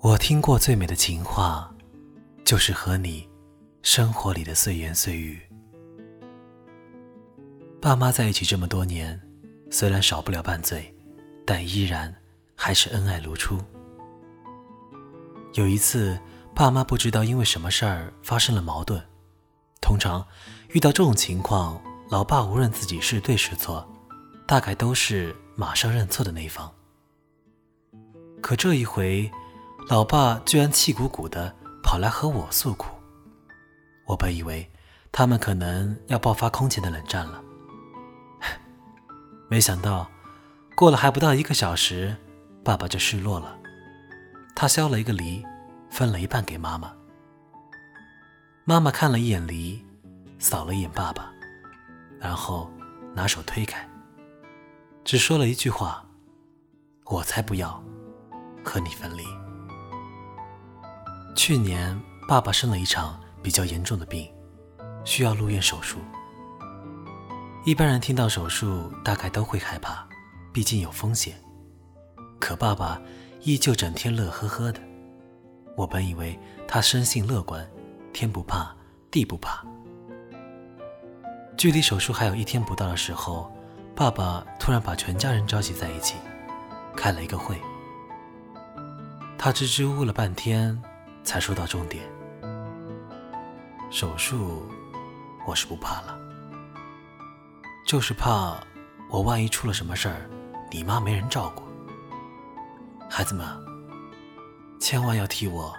我听过最美的情话，就是和你生活里的碎言碎语。爸妈在一起这么多年，虽然少不了拌嘴，但依然还是恩爱如初。有一次，爸妈不知道因为什么事儿发生了矛盾。通常遇到这种情况，老爸无论自己是对是错，大概都是马上认错的那一方。可这一回，老爸居然气鼓鼓的跑来和我诉苦，我本以为他们可能要爆发空前的冷战了，没想到过了还不到一个小时，爸爸就失落了。他削了一个梨，分了一半给妈妈。妈妈看了一眼梨，扫了一眼爸爸，然后拿手推开，只说了一句话：“我才不要和你分离。”去年，爸爸生了一场比较严重的病，需要入院手术。一般人听到手术，大概都会害怕，毕竟有风险。可爸爸依旧整天乐呵呵的。我本以为他生性乐观，天不怕地不怕。距离手术还有一天不到的时候，爸爸突然把全家人召集在一起，开了一个会。他支支吾吾了半天。才说到重点。手术，我是不怕了，就是怕我万一出了什么事儿，你妈没人照顾。孩子们，千万要替我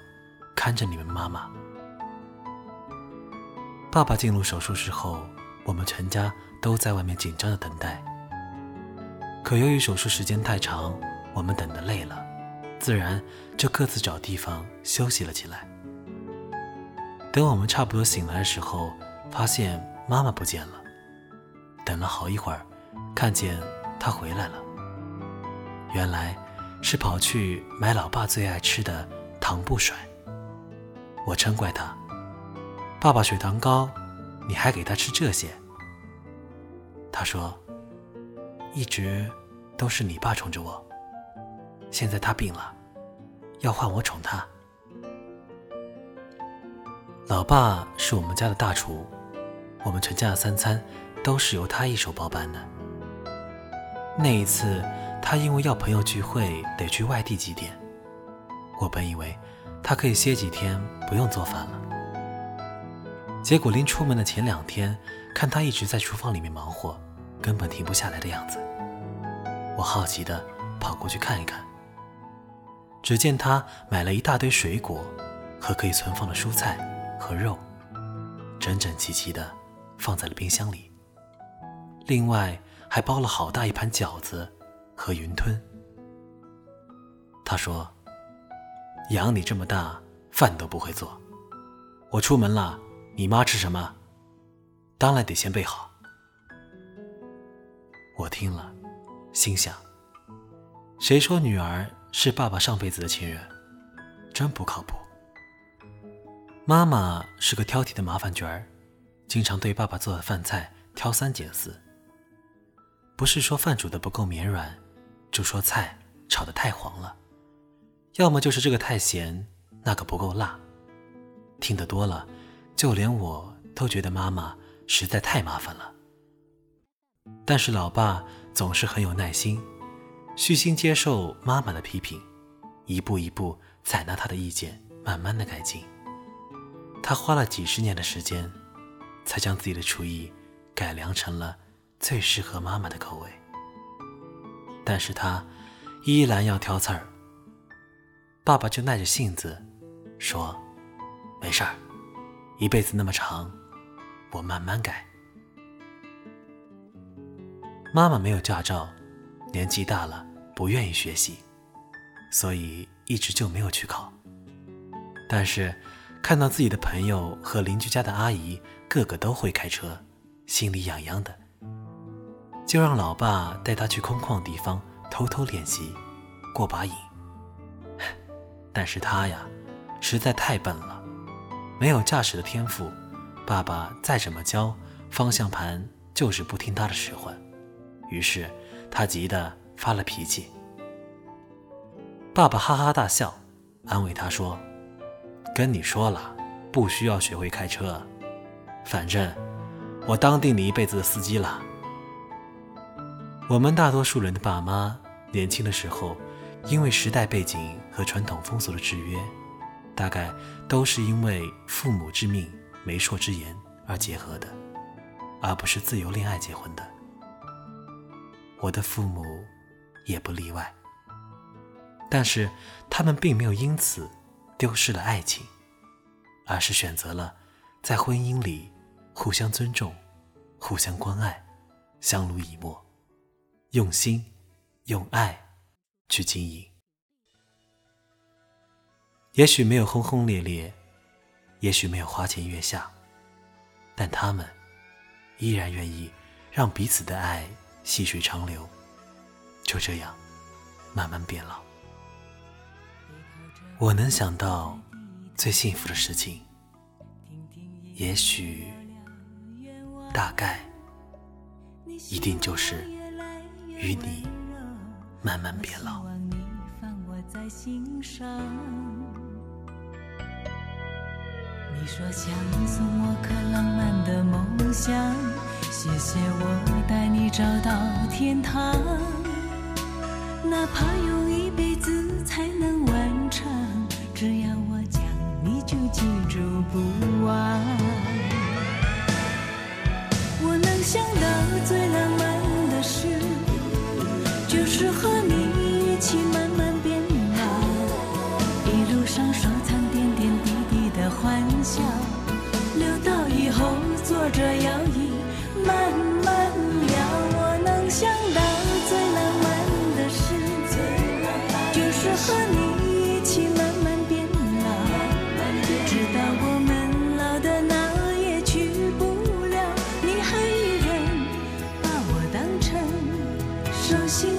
看着你们妈妈。爸爸进入手术室后，我们全家都在外面紧张的等待。可由于手术时间太长，我们等的累了。自然就各自找地方休息了起来。等我们差不多醒来的时候，发现妈妈不见了。等了好一会儿，看见她回来了。原来是跑去买老爸最爱吃的糖不甩。我嗔怪他：“爸爸血糖高，你还给他吃这些？”他说：“一直都是你爸宠着我。”现在他病了，要换我宠他。老爸是我们家的大厨，我们全家的三餐都是由他一手包办的。那一次，他因为要朋友聚会得去外地几天，我本以为他可以歇几天不用做饭了，结果临出门的前两天，看他一直在厨房里面忙活，根本停不下来的样子。我好奇的跑过去看一看。只见他买了一大堆水果和可以存放的蔬菜和肉，整整齐齐的放在了冰箱里。另外还包了好大一盘饺子和云吞。他说：“养你这么大，饭都不会做，我出门了，你妈吃什么？当然得先备好。”我听了，心想：谁说女儿？是爸爸上辈子的情人，真不靠谱。妈妈是个挑剔的麻烦角儿，经常对爸爸做的饭菜挑三拣四。不是说饭煮的不够绵软，就说菜炒的太黄了，要么就是这个太咸，那个不够辣。听得多了，就连我都觉得妈妈实在太麻烦了。但是老爸总是很有耐心。虚心接受妈妈的批评，一步一步采纳她的意见，慢慢的改进。他花了几十年的时间，才将自己的厨艺改良成了最适合妈妈的口味。但是他依然要挑刺儿。爸爸就耐着性子说：“没事儿，一辈子那么长，我慢慢改。”妈妈没有驾照，年纪大了。不愿意学习，所以一直就没有去考。但是看到自己的朋友和邻居家的阿姨个个都会开车，心里痒痒的，就让老爸带他去空旷地方偷偷练习，过把瘾。但是他呀，实在太笨了，没有驾驶的天赋，爸爸再怎么教，方向盘就是不听他的使唤。于是他急得。发了脾气，爸爸哈哈大笑，安慰他说：“跟你说了，不需要学会开车，反正我当定你一辈子的司机了。”我们大多数人的爸妈年轻的时候，因为时代背景和传统风俗的制约，大概都是因为父母之命、媒妁之言而结合的，而不是自由恋爱结婚的。我的父母也不例外。但是他们并没有因此丢失了爱情，而是选择了在婚姻里互相尊重、互相关爱、相濡以沫，用心用爱去经营。也许没有轰轰烈烈，也许没有花前月下，但他们依然愿意让彼此的爱细水长流，就这样慢慢变老。我能想到最幸福的事情，也许、大概、一定就是与你慢慢变老。你说想送我颗浪漫的梦想，谢谢我带你找到天堂，哪怕用一辈子才能完成。只要我讲，你就记住不忘。我能想到最浪漫的事，就是和你一起慢慢变老，一路上收藏点点滴滴的欢笑，留到以后坐着摇椅手心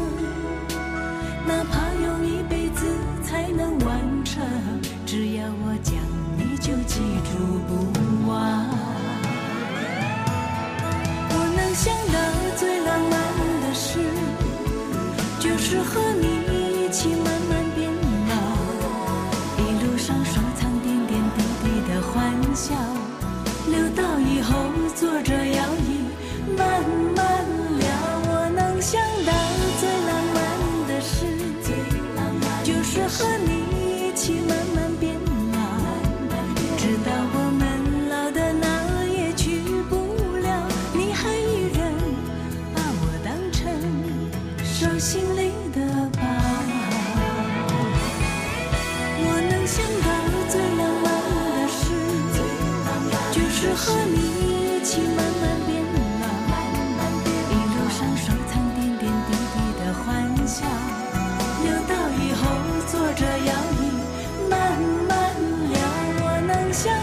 记住不忘。我能想到最浪漫的事，就是和你和你一起慢慢变老一路上收藏点点滴滴的欢笑。留到以后坐着摇椅慢慢聊。我能想